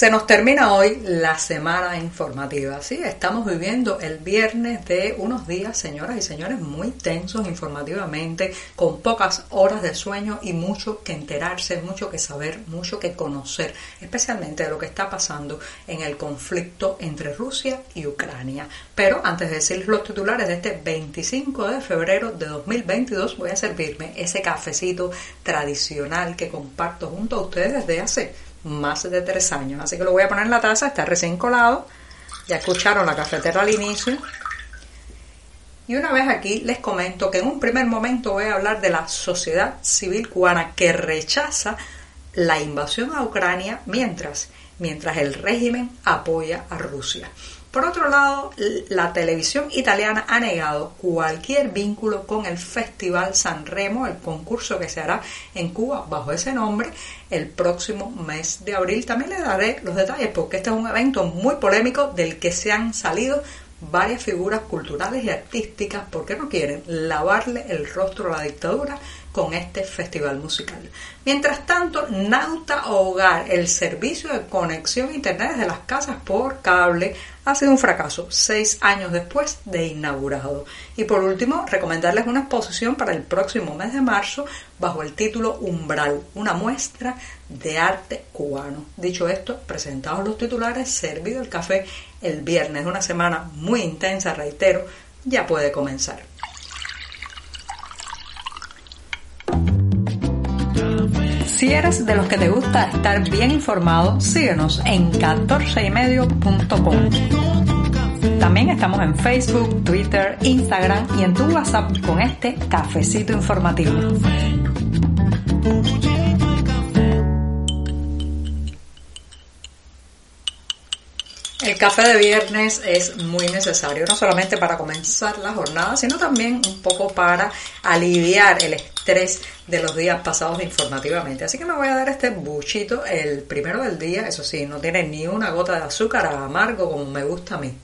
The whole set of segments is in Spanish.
Se nos termina hoy la semana informativa. Sí, estamos viviendo el viernes de unos días, señoras y señores, muy tensos informativamente, con pocas horas de sueño y mucho que enterarse, mucho que saber, mucho que conocer, especialmente de lo que está pasando en el conflicto entre Rusia y Ucrania. Pero antes de decirles los titulares de este 25 de febrero de 2022, voy a servirme ese cafecito tradicional que comparto junto a ustedes desde hace más de tres años. Así que lo voy a poner en la taza, está recién colado. Ya escucharon la cafetera al inicio. Y una vez aquí les comento que en un primer momento voy a hablar de la sociedad civil cubana que rechaza la invasión a Ucrania mientras, mientras el régimen apoya a Rusia. Por otro lado, la televisión italiana ha negado cualquier vínculo con el Festival San Remo, el concurso que se hará en Cuba bajo ese nombre el próximo mes de abril. También le daré los detalles porque este es un evento muy polémico del que se han salido varias figuras culturales y artísticas porque no quieren lavarle el rostro a la dictadura con este festival musical. Mientras tanto, Nauta Hogar, el servicio de conexión a internet de las casas por cable, ha sido un fracaso seis años después de inaugurado. Y por último, recomendarles una exposición para el próximo mes de marzo bajo el título Umbral, una muestra de arte cubano. Dicho esto, presentados los titulares, servido el café el viernes, una semana muy intensa, reitero, ya puede comenzar. Si eres de los que te gusta estar bien informado, síguenos en 14ymedio.com. También estamos en Facebook, Twitter, Instagram y en tu WhatsApp con este cafecito informativo. El café de viernes es muy necesario, no solamente para comenzar la jornada, sino también un poco para aliviar el estrés de los días pasados informativamente. Así que me voy a dar este buchito el primero del día, eso sí, no tiene ni una gota de azúcar amargo como me gusta a mí.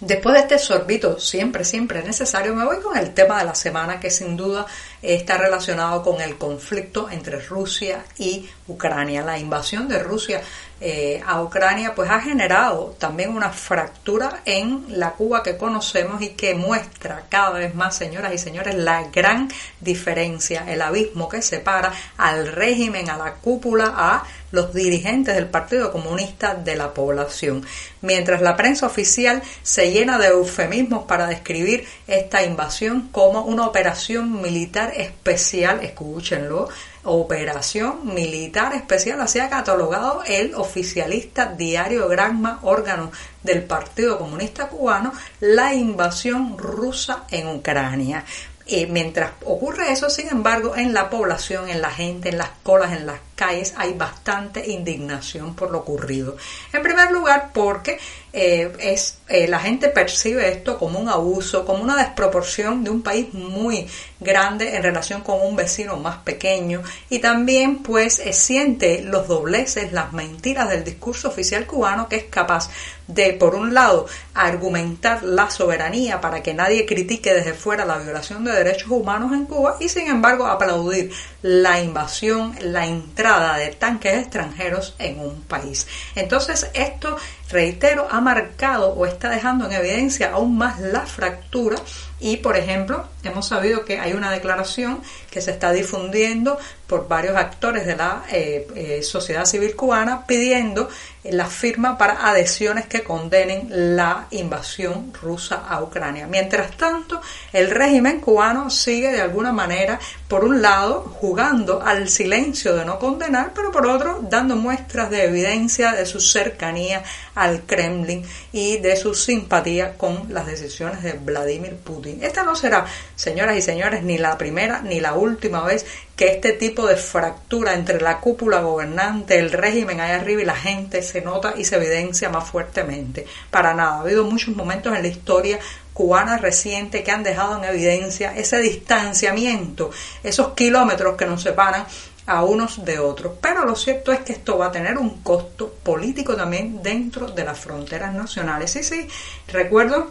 Después de este sorbito siempre, siempre necesario, me voy con el tema de la semana que sin duda está relacionado con el conflicto entre Rusia y Ucrania. La invasión de Rusia eh, a Ucrania pues ha generado también una fractura en la Cuba que conocemos y que muestra cada vez más, señoras y señores, la gran diferencia, el abismo que separa al régimen, a la cúpula, a los dirigentes del Partido Comunista de la población. Mientras la prensa oficial se llena de eufemismos para describir esta invasión como una operación militar especial, escúchenlo, operación militar especial, así ha catalogado el oficialista Diario Granma, órgano del Partido Comunista Cubano, la invasión rusa en Ucrania. Eh, mientras ocurre eso, sin embargo, en la población, en la gente, en las colas, en las calles, hay bastante indignación por lo ocurrido. En primer lugar, porque eh, es, eh, la gente percibe esto como un abuso, como una desproporción de un país muy grande en relación con un vecino más pequeño y también pues eh, siente los dobleces, las mentiras del discurso oficial cubano que es capaz de, por un lado, argumentar la soberanía para que nadie critique desde fuera la violación de derechos humanos en Cuba y sin embargo aplaudir la invasión, la entrada de tanques extranjeros en un país. Entonces esto reitero, ha marcado o está dejando en evidencia aún más la fractura y, por ejemplo, hemos sabido que hay una declaración que se está difundiendo por varios actores de la eh, eh, sociedad civil cubana pidiendo la firma para adhesiones que condenen la invasión rusa a Ucrania. Mientras tanto, el régimen cubano sigue de alguna manera, por un lado, jugando al silencio de no condenar, pero por otro, dando muestras de evidencia de su cercanía al Kremlin y de su simpatía con las decisiones de Vladimir Putin. Esta no será, señoras y señores, ni la primera ni la última vez que este tipo de fractura entre la cúpula gobernante, el régimen allá arriba y la gente se nota y se evidencia más fuertemente. Para nada, ha habido muchos momentos en la historia cubana reciente que han dejado en evidencia ese distanciamiento, esos kilómetros que nos separan a unos de otros. Pero lo cierto es que esto va a tener un costo político también dentro de las fronteras nacionales. Sí, sí, recuerdo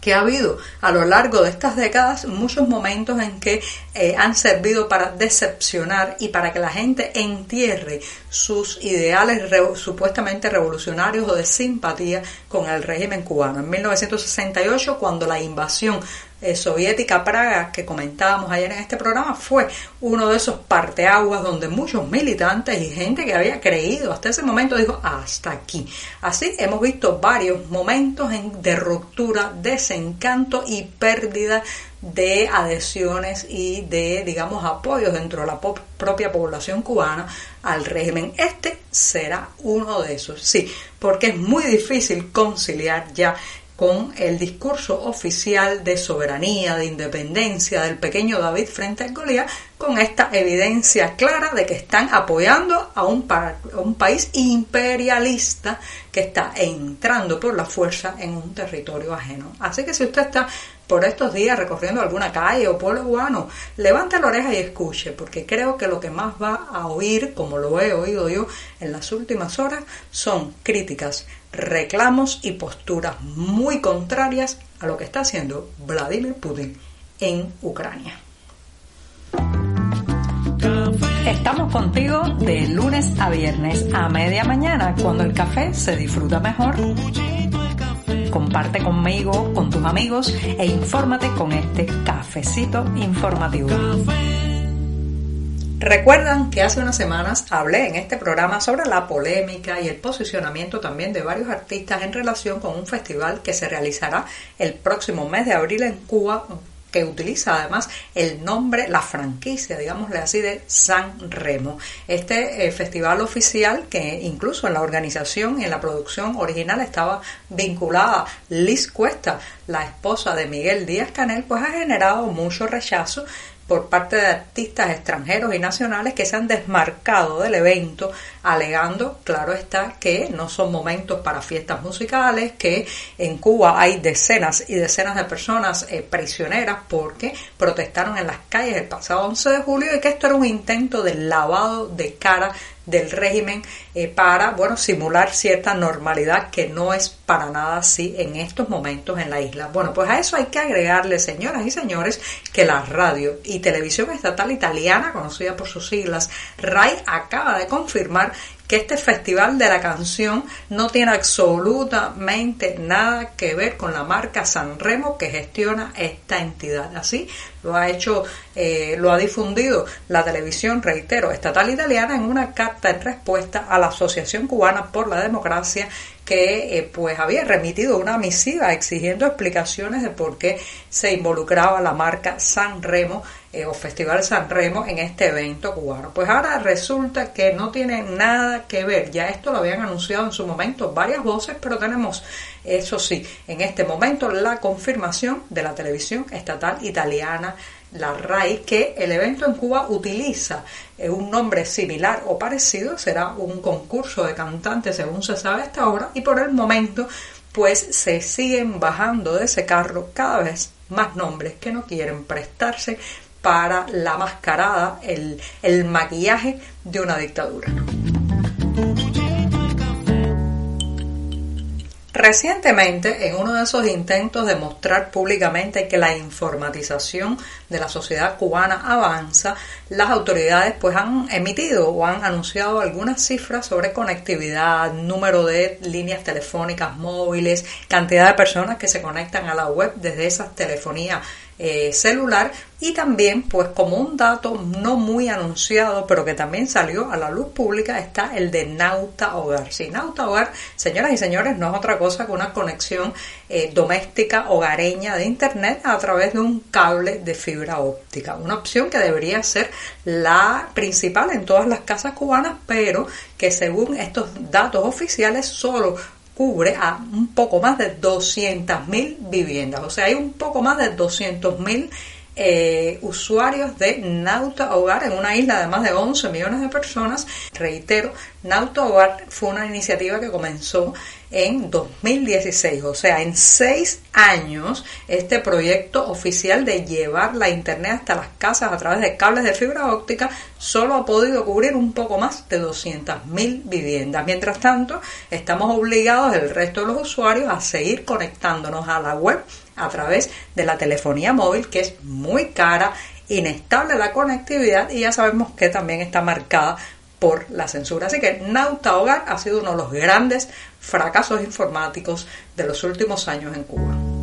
que ha habido a lo largo de estas décadas muchos momentos en que eh, han servido para decepcionar y para que la gente entierre sus ideales supuestamente revolucionarios o de simpatía con el régimen cubano. En 1968, cuando la invasión eh, soviética Praga que comentábamos ayer en este programa fue uno de esos parteaguas donde muchos militantes y gente que había creído hasta ese momento dijo hasta aquí. Así hemos visto varios momentos de ruptura, desencanto y pérdida de adhesiones y de, digamos, apoyos dentro de la propia población cubana al régimen. Este será uno de esos, sí, porque es muy difícil conciliar ya con el discurso oficial de soberanía, de independencia del pequeño David frente al Goliat, con esta evidencia clara de que están apoyando a un, un país imperialista que está entrando por la fuerza en un territorio ajeno. Así que si usted está por estos días recorriendo alguna calle o pueblo cubano, levante la oreja y escuche, porque creo que lo que más va a oír, como lo he oído yo en las últimas horas, son críticas reclamos y posturas muy contrarias a lo que está haciendo Vladimir Putin en Ucrania. Estamos contigo de lunes a viernes a media mañana cuando el café se disfruta mejor. Comparte conmigo, con tus amigos e infórmate con este cafecito informativo. Recuerdan que hace unas semanas hablé en este programa sobre la polémica y el posicionamiento también de varios artistas en relación con un festival que se realizará el próximo mes de abril en Cuba que utiliza además el nombre, la franquicia, digámosle así, de San Remo. Este eh, festival oficial que incluso en la organización y en la producción original estaba vinculada Liz Cuesta, la esposa de Miguel Díaz Canel, pues ha generado mucho rechazo por parte de artistas extranjeros y nacionales que se han desmarcado del evento, alegando, claro está, que no son momentos para fiestas musicales, que en Cuba hay decenas y decenas de personas eh, prisioneras porque protestaron en las calles el pasado 11 de julio y que esto era un intento de lavado de cara del régimen eh, para bueno simular cierta normalidad que no es para nada así en estos momentos en la isla. Bueno, pues a eso hay que agregarle, señoras y señores, que la radio y televisión estatal italiana, conocida por sus siglas RAI, acaba de confirmar que este festival de la canción no tiene absolutamente nada que ver con la marca Sanremo que gestiona esta entidad. Así lo ha hecho, eh, lo ha difundido la televisión, reitero, estatal italiana en una carta en respuesta a la Asociación Cubana por la Democracia que eh, pues había remitido una misiva exigiendo explicaciones de por qué se involucraba la marca Sanremo eh, o Festival San Remo en este evento cubano. Pues ahora resulta que no tiene nada que ver, ya esto lo habían anunciado en su momento varias voces, pero tenemos, eso sí, en este momento la confirmación de la televisión estatal italiana la RAI, que el evento en Cuba utiliza eh, un nombre similar o parecido, será un concurso de cantantes según se sabe hasta ahora, y por el momento pues se siguen bajando de ese carro cada vez más nombres que no quieren prestarse para la mascarada, el, el maquillaje de una dictadura. Recientemente, en uno de esos intentos de mostrar públicamente que la informatización de la sociedad cubana avanza, las autoridades pues han emitido o han anunciado algunas cifras sobre conectividad, número de líneas telefónicas móviles, cantidad de personas que se conectan a la web desde esa telefonía eh, celular, Y también, pues como un dato no muy anunciado, pero que también salió a la luz pública, está el de Nauta Hogar. Si Nauta Hogar, señoras y señores, no es otra cosa que una conexión eh, doméstica hogareña de Internet a través de un cable de fibra óptica. Una opción que debería ser la principal en todas las casas cubanas, pero que según estos datos oficiales solo cubre a un poco más de 200.000 viviendas. O sea, hay un poco más de 200.000 eh, usuarios de Nauta Hogar en una isla de más de 11 millones de personas. Reitero, Nauta Hogar fue una iniciativa que comenzó en 2016, o sea, en seis años, este proyecto oficial de llevar la Internet hasta las casas a través de cables de fibra óptica solo ha podido cubrir un poco más de 200.000 viviendas. Mientras tanto, estamos obligados, el resto de los usuarios, a seguir conectándonos a la web a través de la telefonía móvil, que es muy cara, inestable la conectividad y ya sabemos que también está marcada por la censura. Así que Nauta Hogar ha sido uno de los grandes fracasos informáticos de los últimos años en Cuba.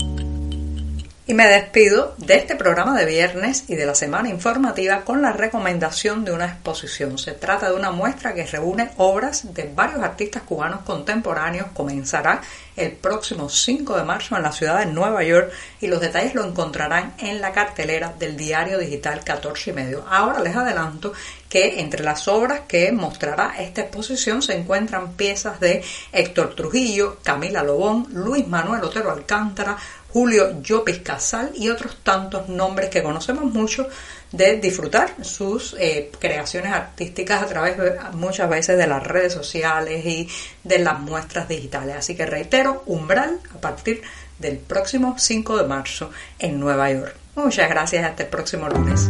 Y me despido de este programa de viernes y de la semana informativa con la recomendación de una exposición. Se trata de una muestra que reúne obras de varios artistas cubanos contemporáneos. Comenzará el próximo 5 de marzo en la ciudad de Nueva York y los detalles lo encontrarán en la cartelera del diario digital 14 y medio. Ahora les adelanto que entre las obras que mostrará esta exposición se encuentran piezas de Héctor Trujillo, Camila Lobón, Luis Manuel Otero Alcántara, Julio Llopis Casal y otros tantos nombres que conocemos mucho de disfrutar sus eh, creaciones artísticas a través muchas veces de las redes sociales y de las muestras digitales. Así que reitero, Umbral a partir del próximo 5 de marzo en Nueva York. Muchas gracias, hasta el próximo lunes.